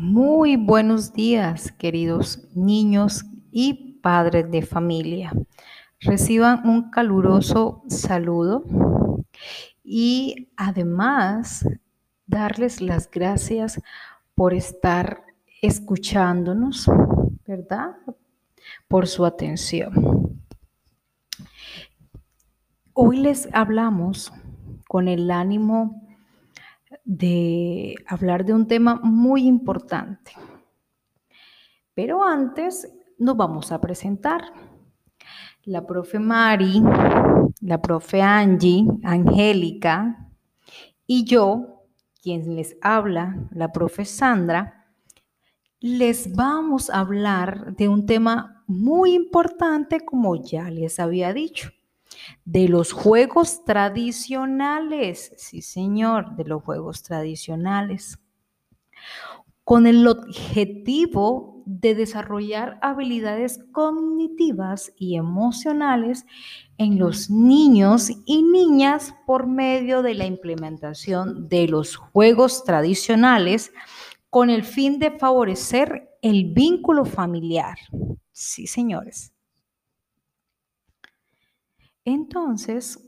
Muy buenos días, queridos niños y padres de familia. Reciban un caluroso saludo y además darles las gracias por estar escuchándonos, ¿verdad? Por su atención. Hoy les hablamos con el ánimo de hablar de un tema muy importante. Pero antes nos vamos a presentar. La profe Mari, la profe Angie, Angélica y yo, quien les habla, la profe Sandra, les vamos a hablar de un tema muy importante, como ya les había dicho de los juegos tradicionales, sí señor, de los juegos tradicionales, con el objetivo de desarrollar habilidades cognitivas y emocionales en los niños y niñas por medio de la implementación de los juegos tradicionales con el fin de favorecer el vínculo familiar. Sí, señores. Entonces,